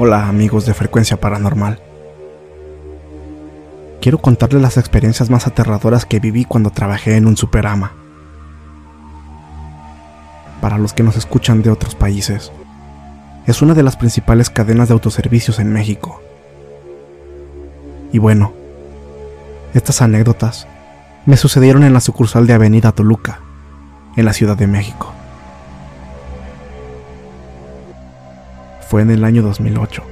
Hola amigos de Frecuencia Paranormal. Quiero contarles las experiencias más aterradoras que viví cuando trabajé en un superama. Para los que nos escuchan de otros países, es una de las principales cadenas de autoservicios en México. Y bueno, estas anécdotas me sucedieron en la sucursal de Avenida Toluca, en la Ciudad de México. Fue en el año 2008,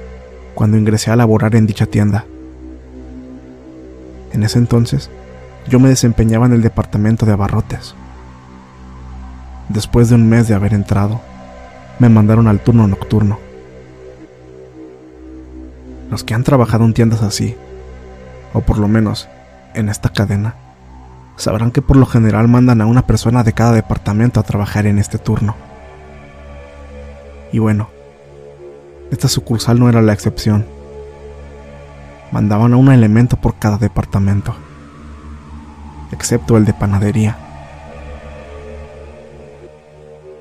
cuando ingresé a laborar en dicha tienda. En ese entonces, yo me desempeñaba en el departamento de abarrotes. Después de un mes de haber entrado, me mandaron al turno nocturno. Los que han trabajado en tiendas así, o por lo menos en esta cadena, sabrán que por lo general mandan a una persona de cada departamento a trabajar en este turno. Y bueno, esta sucursal no era la excepción. Mandaban a un elemento por cada departamento, excepto el de panadería.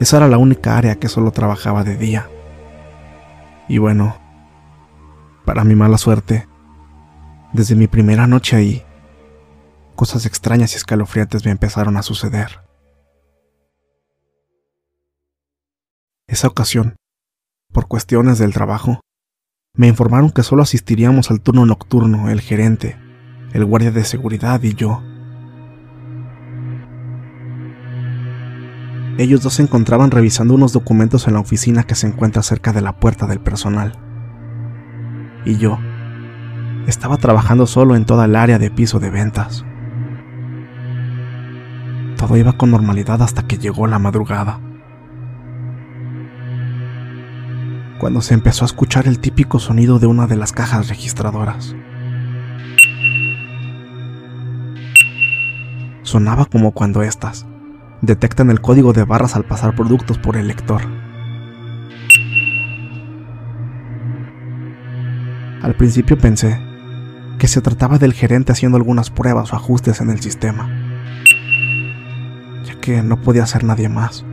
Esa era la única área que solo trabajaba de día. Y bueno, para mi mala suerte, desde mi primera noche ahí, cosas extrañas y escalofriantes me empezaron a suceder. Esa ocasión, por cuestiones del trabajo, me informaron que solo asistiríamos al turno nocturno el gerente, el guardia de seguridad y yo. Ellos dos se encontraban revisando unos documentos en la oficina que se encuentra cerca de la puerta del personal. Y yo estaba trabajando solo en toda el área de piso de ventas. Todo iba con normalidad hasta que llegó la madrugada. Cuando se empezó a escuchar el típico sonido de una de las cajas registradoras. Sonaba como cuando éstas detectan el código de barras al pasar productos por el lector. Al principio pensé que se trataba del gerente haciendo algunas pruebas o ajustes en el sistema, ya que no podía ser nadie más.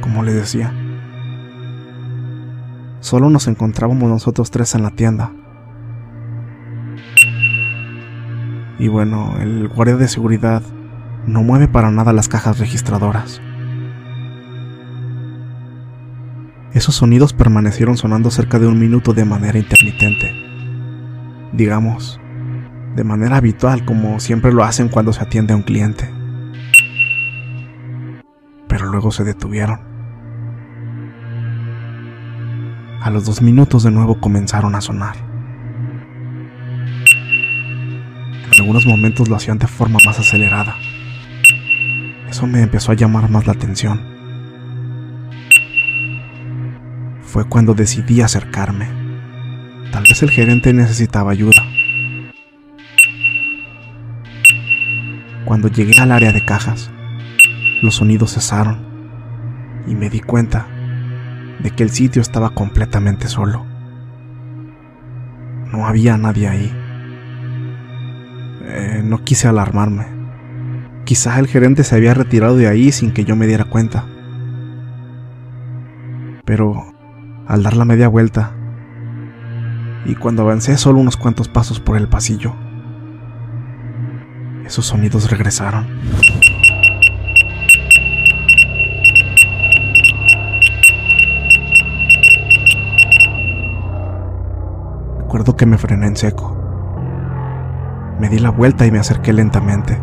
Como le decía, solo nos encontrábamos nosotros tres en la tienda. Y bueno, el guardia de seguridad no mueve para nada las cajas registradoras. Esos sonidos permanecieron sonando cerca de un minuto de manera intermitente. Digamos, de manera habitual como siempre lo hacen cuando se atiende a un cliente. Pero luego se detuvieron. A los dos minutos de nuevo comenzaron a sonar. En algunos momentos lo hacían de forma más acelerada. Eso me empezó a llamar más la atención. Fue cuando decidí acercarme. Tal vez el gerente necesitaba ayuda. Cuando llegué al área de cajas, los sonidos cesaron y me di cuenta de que el sitio estaba completamente solo. No había nadie ahí. Eh, no quise alarmarme. Quizá el gerente se había retirado de ahí sin que yo me diera cuenta. Pero al dar la media vuelta, y cuando avancé solo unos cuantos pasos por el pasillo, esos sonidos regresaron. Recuerdo que me frené en seco. Me di la vuelta y me acerqué lentamente.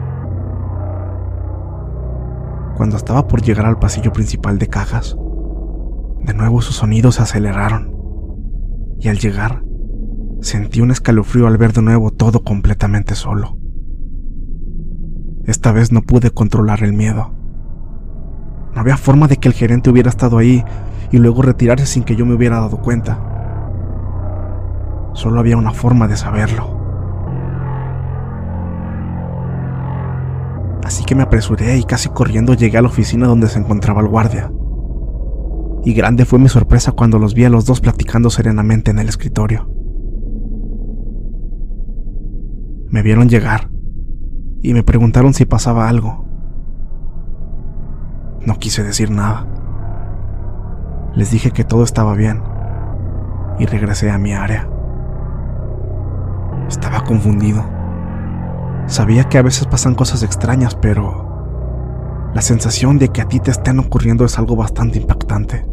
Cuando estaba por llegar al pasillo principal de cajas, de nuevo sus sonidos se aceleraron. Y al llegar, sentí un escalofrío al ver de nuevo todo completamente solo. Esta vez no pude controlar el miedo. No había forma de que el gerente hubiera estado ahí y luego retirarse sin que yo me hubiera dado cuenta. Solo había una forma de saberlo. Así que me apresuré y casi corriendo llegué a la oficina donde se encontraba el guardia y grande fue mi sorpresa cuando los vi a los dos platicando serenamente en el escritorio. Me vieron llegar y me preguntaron si pasaba algo. No quise decir nada. Les dije que todo estaba bien y regresé a mi área. Estaba confundido. Sabía que a veces pasan cosas extrañas, pero la sensación de que a ti te estén ocurriendo es algo bastante impactante.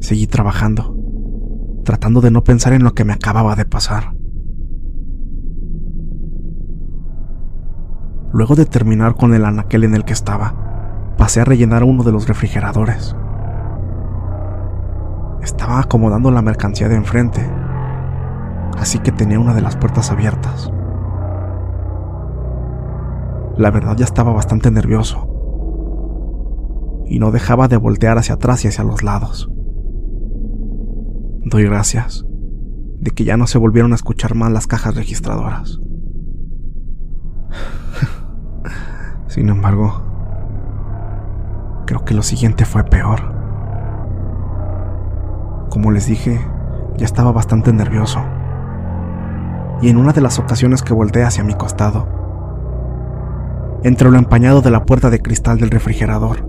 Seguí trabajando, tratando de no pensar en lo que me acababa de pasar. Luego de terminar con el anaquel en el que estaba, pasé a rellenar uno de los refrigeradores. Estaba acomodando la mercancía de enfrente, así que tenía una de las puertas abiertas. La verdad ya estaba bastante nervioso y no dejaba de voltear hacia atrás y hacia los lados. Doy gracias de que ya no se volvieron a escuchar más las cajas registradoras. Sin embargo, creo que lo siguiente fue peor. Como les dije, ya estaba bastante nervioso. Y en una de las ocasiones que volteé hacia mi costado, entre lo empañado de la puerta de cristal del refrigerador,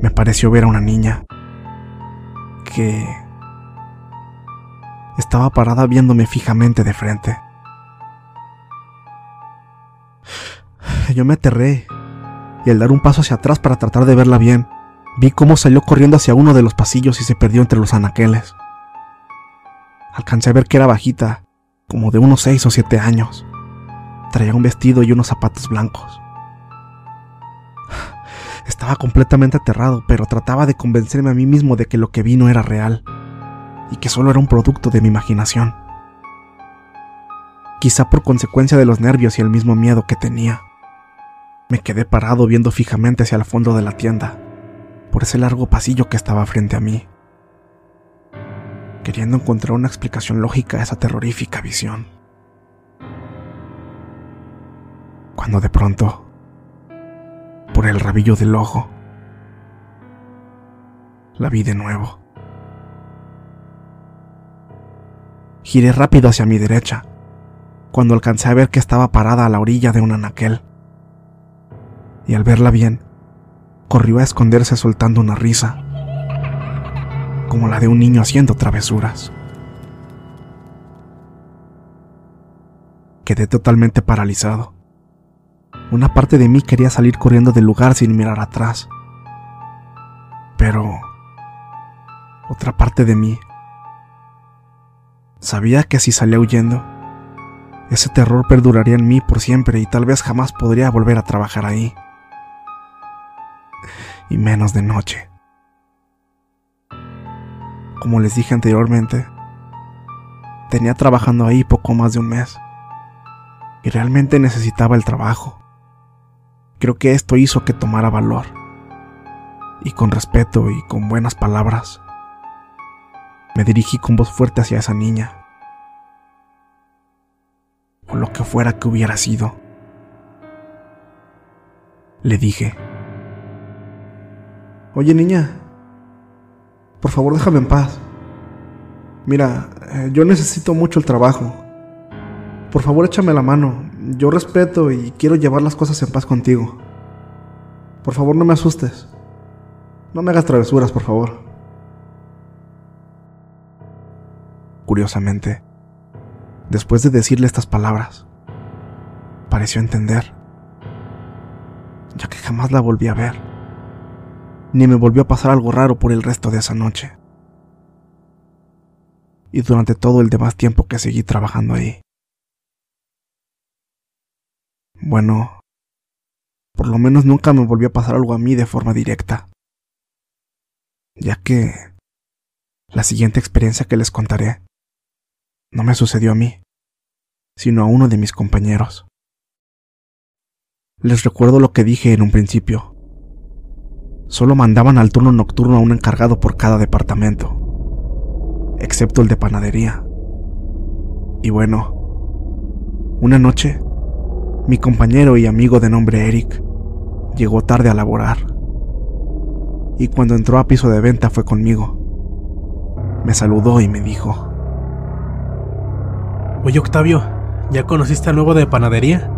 me pareció ver a una niña que estaba parada viéndome fijamente de frente. Yo me aterré y al dar un paso hacia atrás para tratar de verla bien, vi cómo salió corriendo hacia uno de los pasillos y se perdió entre los anaqueles. Alcancé a ver que era bajita, como de unos seis o siete años. Traía un vestido y unos zapatos blancos. Estaba completamente aterrado, pero trataba de convencerme a mí mismo de que lo que vi no era real y que solo era un producto de mi imaginación. Quizá por consecuencia de los nervios y el mismo miedo que tenía. Me quedé parado viendo fijamente hacia el fondo de la tienda, por ese largo pasillo que estaba frente a mí, queriendo encontrar una explicación lógica a esa terrorífica visión. Cuando de pronto, por el rabillo del ojo, la vi de nuevo Giré rápido hacia mi derecha, cuando alcancé a ver que estaba parada a la orilla de un anaquel. Y al verla bien, corrió a esconderse soltando una risa, como la de un niño haciendo travesuras. Quedé totalmente paralizado. Una parte de mí quería salir corriendo del lugar sin mirar atrás. Pero otra parte de mí sabía que si salía huyendo, ese terror perduraría en mí por siempre y tal vez jamás podría volver a trabajar ahí. Y menos de noche. Como les dije anteriormente, tenía trabajando ahí poco más de un mes y realmente necesitaba el trabajo. Creo que esto hizo que tomara valor. Y con respeto y con buenas palabras, me dirigí con voz fuerte hacia esa niña. O lo que fuera que hubiera sido. Le dije, Oye niña, por favor déjame en paz. Mira, eh, yo necesito mucho el trabajo. Por favor échame la mano. Yo respeto y quiero llevar las cosas en paz contigo. Por favor no me asustes. No me hagas travesuras, por favor. Curiosamente, después de decirle estas palabras, pareció entender, ya que jamás la volví a ver, ni me volvió a pasar algo raro por el resto de esa noche. Y durante todo el demás tiempo que seguí trabajando ahí. Bueno, por lo menos nunca me volvió a pasar algo a mí de forma directa, ya que la siguiente experiencia que les contaré no me sucedió a mí, sino a uno de mis compañeros. Les recuerdo lo que dije en un principio. Solo mandaban al turno nocturno a un encargado por cada departamento, excepto el de panadería. Y bueno, una noche mi compañero y amigo de nombre Eric llegó tarde a laborar. Y cuando entró a piso de venta fue conmigo. Me saludó y me dijo. Oye Octavio, ¿ya conociste al nuevo de panadería?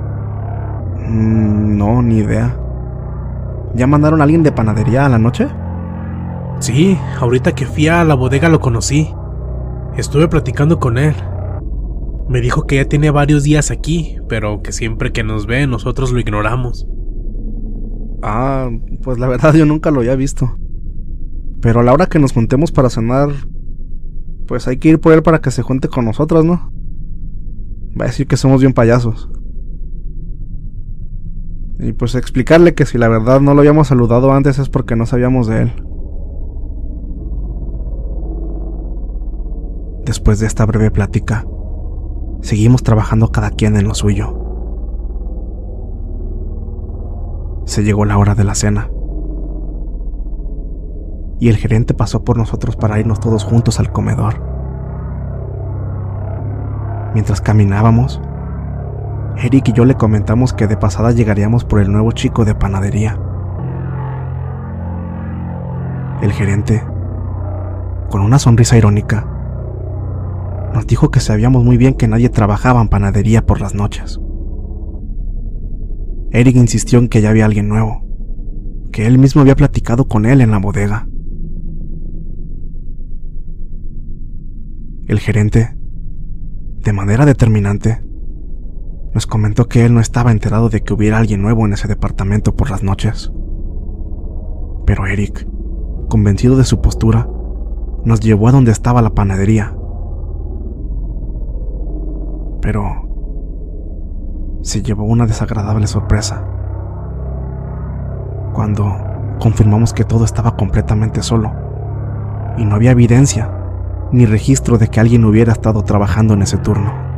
Mm, no, ni idea. ¿Ya mandaron a alguien de panadería a la noche? Sí, ahorita que fui a la bodega lo conocí. Estuve platicando con él. Me dijo que ya tiene varios días aquí, pero que siempre que nos ve nosotros lo ignoramos. Ah, pues la verdad yo nunca lo había visto. Pero a la hora que nos juntemos para cenar, pues hay que ir por él para que se junte con nosotros, ¿no? Va a decir que somos bien payasos. Y pues explicarle que si la verdad no lo habíamos saludado antes es porque no sabíamos de él. Después de esta breve plática, seguimos trabajando cada quien en lo suyo. Se llegó la hora de la cena. Y el gerente pasó por nosotros para irnos todos juntos al comedor. Mientras caminábamos, Eric y yo le comentamos que de pasada llegaríamos por el nuevo chico de panadería. El gerente, con una sonrisa irónica, nos dijo que sabíamos muy bien que nadie trabajaba en panadería por las noches. Eric insistió en que ya había alguien nuevo, que él mismo había platicado con él en la bodega. El gerente, de manera determinante, nos comentó que él no estaba enterado de que hubiera alguien nuevo en ese departamento por las noches. Pero Eric, convencido de su postura, nos llevó a donde estaba la panadería pero se llevó una desagradable sorpresa. Cuando confirmamos que todo estaba completamente solo y no había evidencia ni registro de que alguien hubiera estado trabajando en ese turno.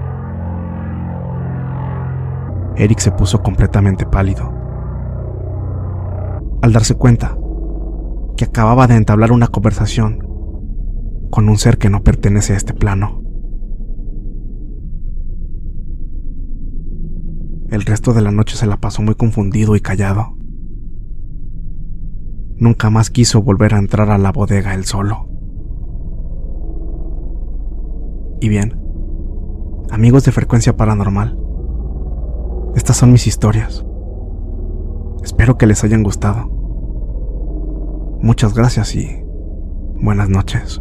Eric se puso completamente pálido. Al darse cuenta que acababa de entablar una conversación con un ser que no pertenece a este plano. El resto de la noche se la pasó muy confundido y callado. Nunca más quiso volver a entrar a la bodega él solo. Y bien, Amigos de frecuencia paranormal, estas son mis historias. Espero que les hayan gustado. Muchas gracias y buenas noches.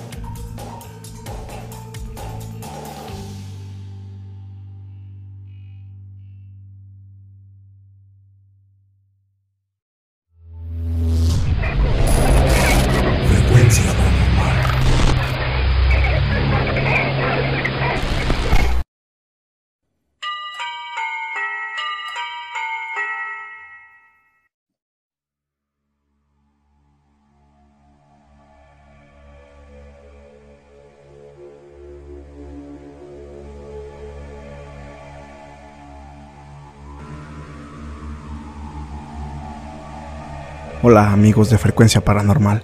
Hola amigos de frecuencia paranormal.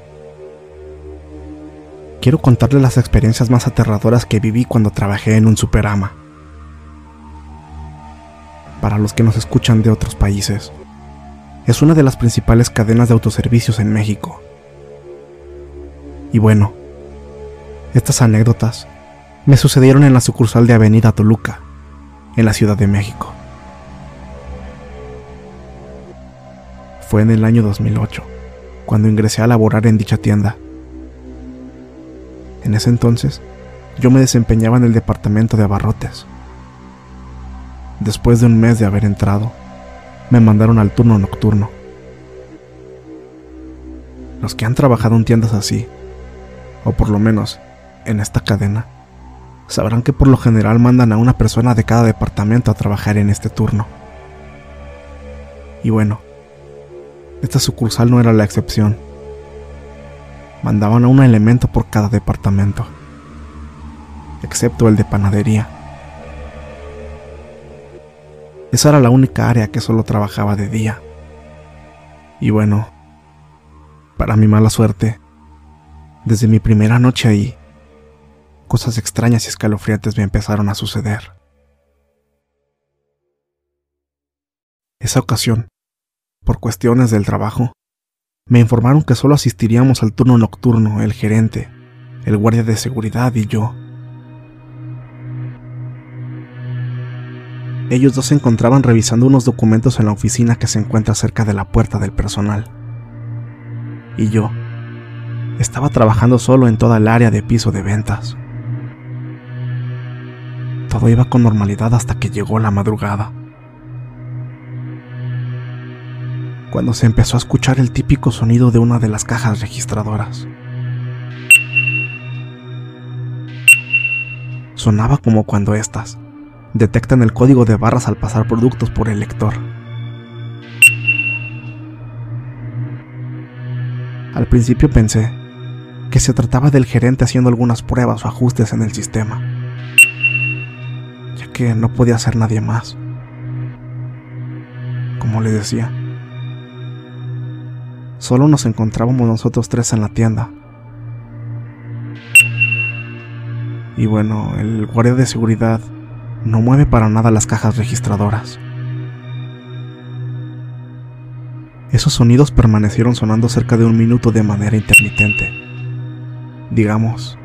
Quiero contarles las experiencias más aterradoras que viví cuando trabajé en un superama. Para los que nos escuchan de otros países, es una de las principales cadenas de autoservicios en México. Y bueno, estas anécdotas me sucedieron en la sucursal de Avenida Toluca, en la Ciudad de México. Fue en el año 2008, cuando ingresé a laborar en dicha tienda. En ese entonces, yo me desempeñaba en el departamento de abarrotes. Después de un mes de haber entrado, me mandaron al turno nocturno. Los que han trabajado en tiendas así, o por lo menos en esta cadena, sabrán que por lo general mandan a una persona de cada departamento a trabajar en este turno. Y bueno, esta sucursal no era la excepción. Mandaban a un elemento por cada departamento, excepto el de panadería. Esa era la única área que solo trabajaba de día. Y bueno, para mi mala suerte, desde mi primera noche ahí, cosas extrañas y escalofriantes me empezaron a suceder. Esa ocasión, por cuestiones del trabajo, me informaron que solo asistiríamos al turno nocturno el gerente, el guardia de seguridad y yo. Ellos dos se encontraban revisando unos documentos en la oficina que se encuentra cerca de la puerta del personal. Y yo estaba trabajando solo en toda el área de piso de ventas. Todo iba con normalidad hasta que llegó la madrugada. Cuando se empezó a escuchar el típico sonido de una de las cajas registradoras. Sonaba como cuando éstas detectan el código de barras al pasar productos por el lector. Al principio pensé que se trataba del gerente haciendo algunas pruebas o ajustes en el sistema, ya que no podía ser nadie más. Como le decía, Solo nos encontrábamos nosotros tres en la tienda. Y bueno, el guardia de seguridad no mueve para nada las cajas registradoras. Esos sonidos permanecieron sonando cerca de un minuto de manera intermitente. Digamos,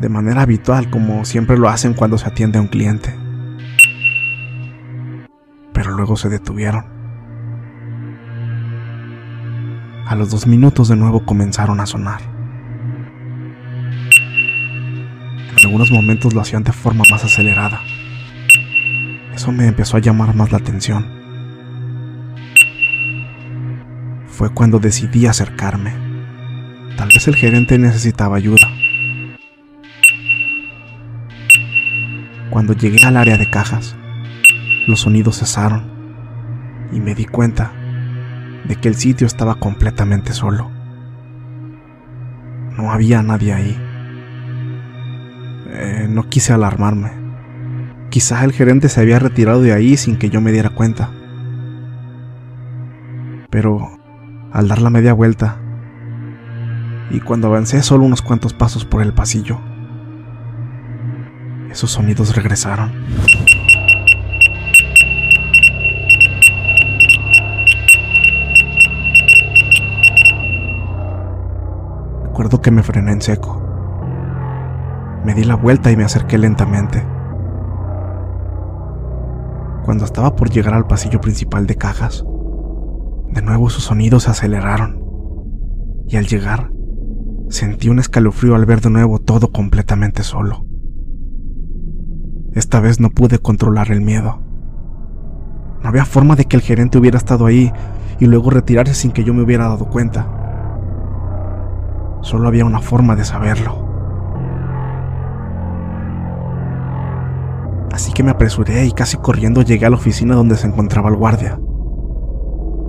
de manera habitual como siempre lo hacen cuando se atiende a un cliente. pero luego se detuvieron. A los dos minutos de nuevo comenzaron a sonar. En algunos momentos lo hacían de forma más acelerada. Eso me empezó a llamar más la atención. Fue cuando decidí acercarme. Tal vez el gerente necesitaba ayuda. Cuando llegué al área de cajas, los sonidos cesaron y me di cuenta de que el sitio estaba completamente solo. No había nadie ahí. Eh, no quise alarmarme. Quizá el gerente se había retirado de ahí sin que yo me diera cuenta. Pero al dar la media vuelta, y cuando avancé solo unos cuantos pasos por el pasillo, esos sonidos regresaron. Recuerdo que me frené en seco. Me di la vuelta y me acerqué lentamente. Cuando estaba por llegar al pasillo principal de cajas, de nuevo sus sonidos se aceleraron. Y al llegar, sentí un escalofrío al ver de nuevo todo completamente solo. Esta vez no pude controlar el miedo. No había forma de que el gerente hubiera estado ahí y luego retirarse sin que yo me hubiera dado cuenta. Solo había una forma de saberlo. Así que me apresuré y casi corriendo llegué a la oficina donde se encontraba el guardia.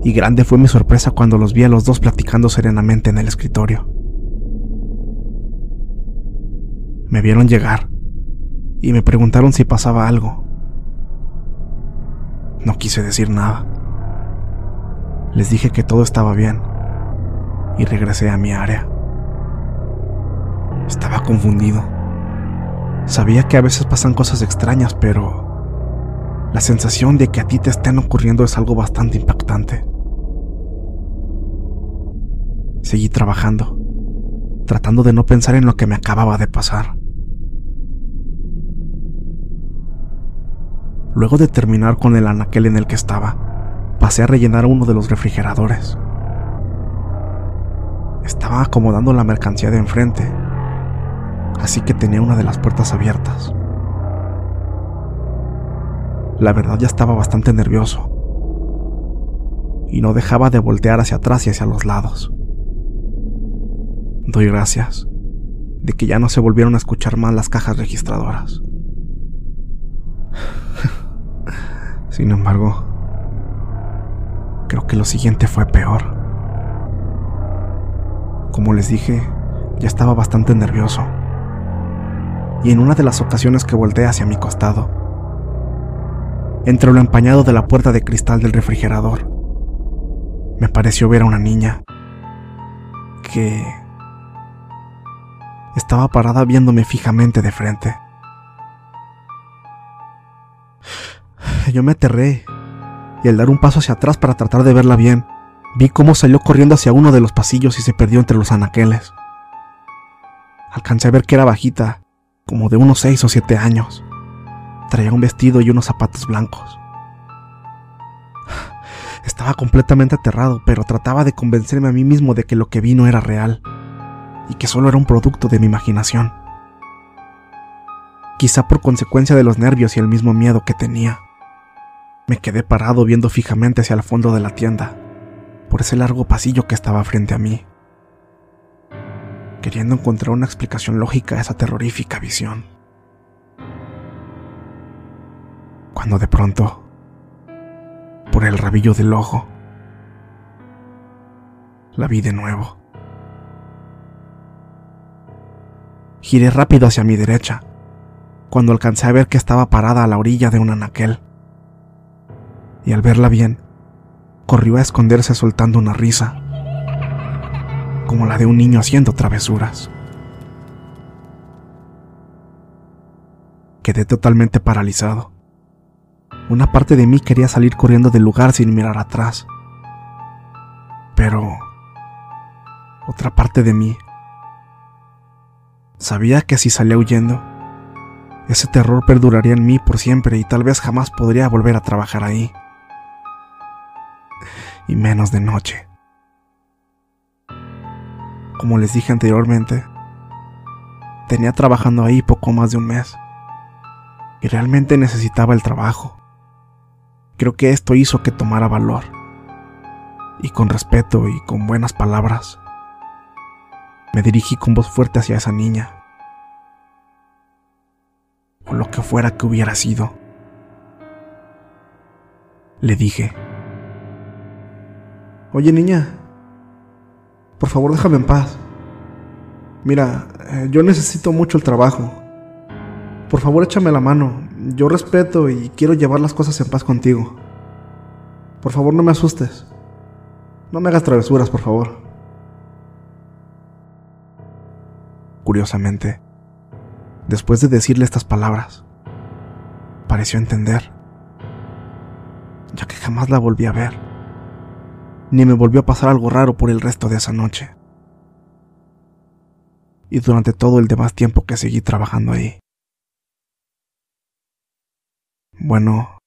Y grande fue mi sorpresa cuando los vi a los dos platicando serenamente en el escritorio. Me vieron llegar y me preguntaron si pasaba algo. No quise decir nada. Les dije que todo estaba bien y regresé a mi área. Estaba confundido. Sabía que a veces pasan cosas extrañas, pero la sensación de que a ti te estén ocurriendo es algo bastante impactante. Seguí trabajando, tratando de no pensar en lo que me acababa de pasar. Luego de terminar con el anaquel en el que estaba, pasé a rellenar uno de los refrigeradores. Estaba acomodando la mercancía de enfrente, así que tenía una de las puertas abiertas. La verdad ya estaba bastante nervioso y no dejaba de voltear hacia atrás y hacia los lados. Doy gracias de que ya no se volvieron a escuchar más las cajas registradoras. Sin embargo, creo que lo siguiente fue peor. Como les dije, ya estaba bastante nervioso. Y en una de las ocasiones que volteé hacia mi costado, entre lo empañado de la puerta de cristal del refrigerador, me pareció ver a una niña que estaba parada viéndome fijamente de frente. Yo me aterré y al dar un paso hacia atrás para tratar de verla bien, vi cómo salió corriendo hacia uno de los pasillos y se perdió entre los anaqueles. Alcancé a ver que era bajita, como de unos seis o siete años. Traía un vestido y unos zapatos blancos. Estaba completamente aterrado, pero trataba de convencerme a mí mismo de que lo que vi no era real y que solo era un producto de mi imaginación. Quizá por consecuencia de los nervios y el mismo miedo que tenía. Me quedé parado viendo fijamente hacia el fondo de la tienda, por ese largo pasillo que estaba frente a mí, queriendo encontrar una explicación lógica a esa terrorífica visión. Cuando de pronto, por el rabillo del ojo, la vi de nuevo. Giré rápido hacia mi derecha, cuando alcancé a ver que estaba parada a la orilla de un anaquel y al verla bien, corrió a esconderse soltando una risa, como la de un niño haciendo travesuras. Quedé totalmente paralizado. Una parte de mí quería salir corriendo del lugar sin mirar atrás. Pero otra parte de mí sabía que si salía huyendo, ese terror perduraría en mí por siempre y tal vez jamás podría volver a trabajar ahí. y menos de noche. Como les dije anteriormente, tenía trabajando ahí poco más de un mes y realmente necesitaba el trabajo. Creo que esto hizo que tomara valor y con respeto y con buenas palabras me dirigí con voz fuerte hacia esa niña o lo que fuera que hubiera sido. Le dije, Oye niña, por favor déjame en paz. Mira, eh, yo necesito mucho el trabajo. Por favor échame la mano. Yo respeto y quiero llevar las cosas en paz contigo. Por favor no me asustes. No me hagas travesuras, por favor. Curiosamente, después de decirle estas palabras, pareció entender, ya que jamás la volví a ver ni me volvió a pasar algo raro por el resto de esa noche. Y durante todo el demás tiempo que seguí trabajando ahí. Bueno,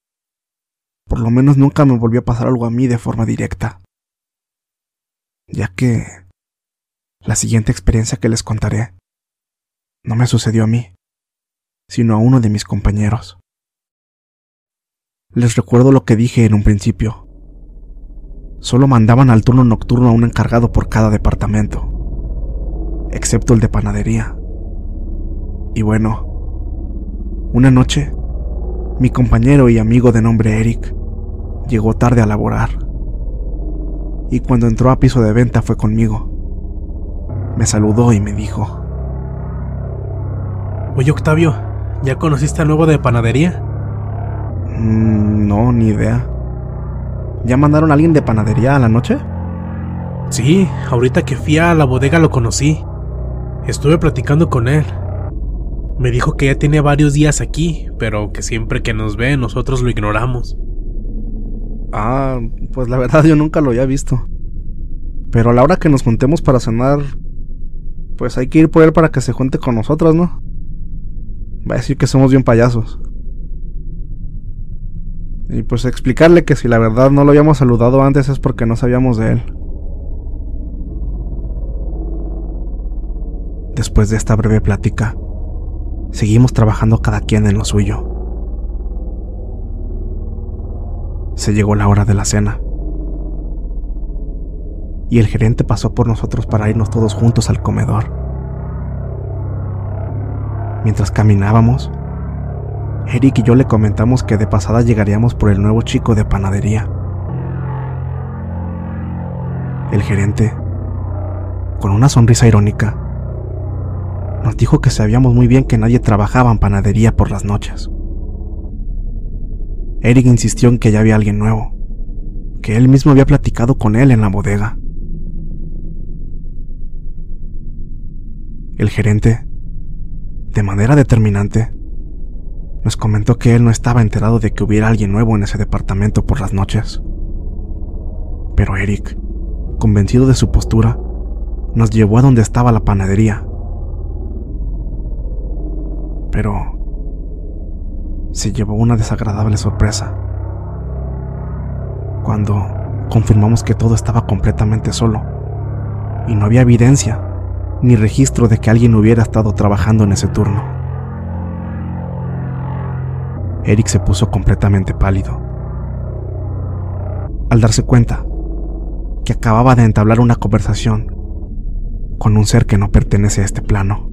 por lo menos nunca me volvió a pasar algo a mí de forma directa. Ya que la siguiente experiencia que les contaré no me sucedió a mí, sino a uno de mis compañeros. Les recuerdo lo que dije en un principio solo mandaban al turno nocturno a un encargado por cada departamento, excepto el de panadería. Y bueno, una noche, mi compañero y amigo de nombre Eric llegó tarde a laborar. Y cuando entró a piso de venta fue conmigo. Me saludó y me dijo, Oye Octavio, ¿ya conociste al nuevo de panadería? Mm, no, ni idea. ¿Ya mandaron a alguien de panadería a la noche? Sí, ahorita que fui a la bodega lo conocí. Estuve platicando con él. Me dijo que ya tiene varios días aquí, pero que siempre que nos ve nosotros lo ignoramos. Ah, pues la verdad yo nunca lo había visto. Pero a la hora que nos juntemos para cenar, pues hay que ir por él para que se junte con nosotros, ¿no? Va a decir que somos bien payasos. Y pues explicarle que si la verdad no lo habíamos saludado antes es porque no sabíamos de él. Después de esta breve plática, seguimos trabajando cada quien en lo suyo. Se llegó la hora de la cena. Y el gerente pasó por nosotros para irnos todos juntos al comedor. Mientras caminábamos, Eric y yo le comentamos que de pasada llegaríamos por el nuevo chico de panadería. El gerente, con una sonrisa irónica, nos dijo que sabíamos muy bien que nadie trabajaba en panadería por las noches. Eric insistió en que ya había alguien nuevo, que él mismo había platicado con él en la bodega. El gerente, de manera determinante, nos comentó que él no estaba enterado de que hubiera alguien nuevo en ese departamento por las noches. Pero Eric, convencido de su postura, nos llevó a donde estaba la panadería. Pero se llevó una desagradable sorpresa. Cuando confirmamos que todo estaba completamente solo y no había evidencia ni registro de que alguien hubiera estado trabajando en ese turno. Eric se puso completamente pálido. Al darse cuenta que acababa de entablar una conversación con un ser que no pertenece a este plano.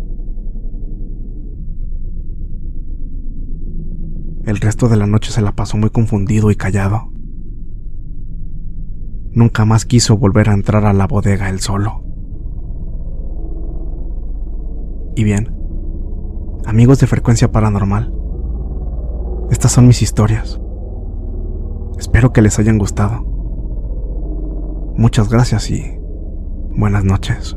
El resto de la noche se la pasó muy confundido y callado. Nunca más quiso volver a entrar a la bodega él solo. Y bien, amigos de frecuencia paranormal, estas son mis historias. Espero que les hayan gustado. Muchas gracias y buenas noches.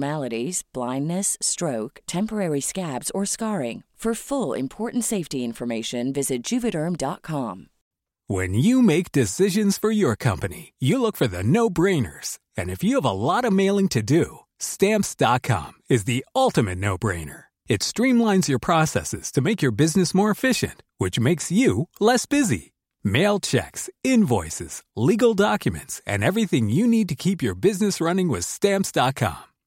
abnormalities, blindness, stroke, temporary scabs, or scarring. For full important safety information, visit juvederm.com. When you make decisions for your company, you look for the no brainers. And if you have a lot of mailing to do, stamps.com is the ultimate no brainer. It streamlines your processes to make your business more efficient, which makes you less busy. Mail checks, invoices, legal documents, and everything you need to keep your business running with stamps.com.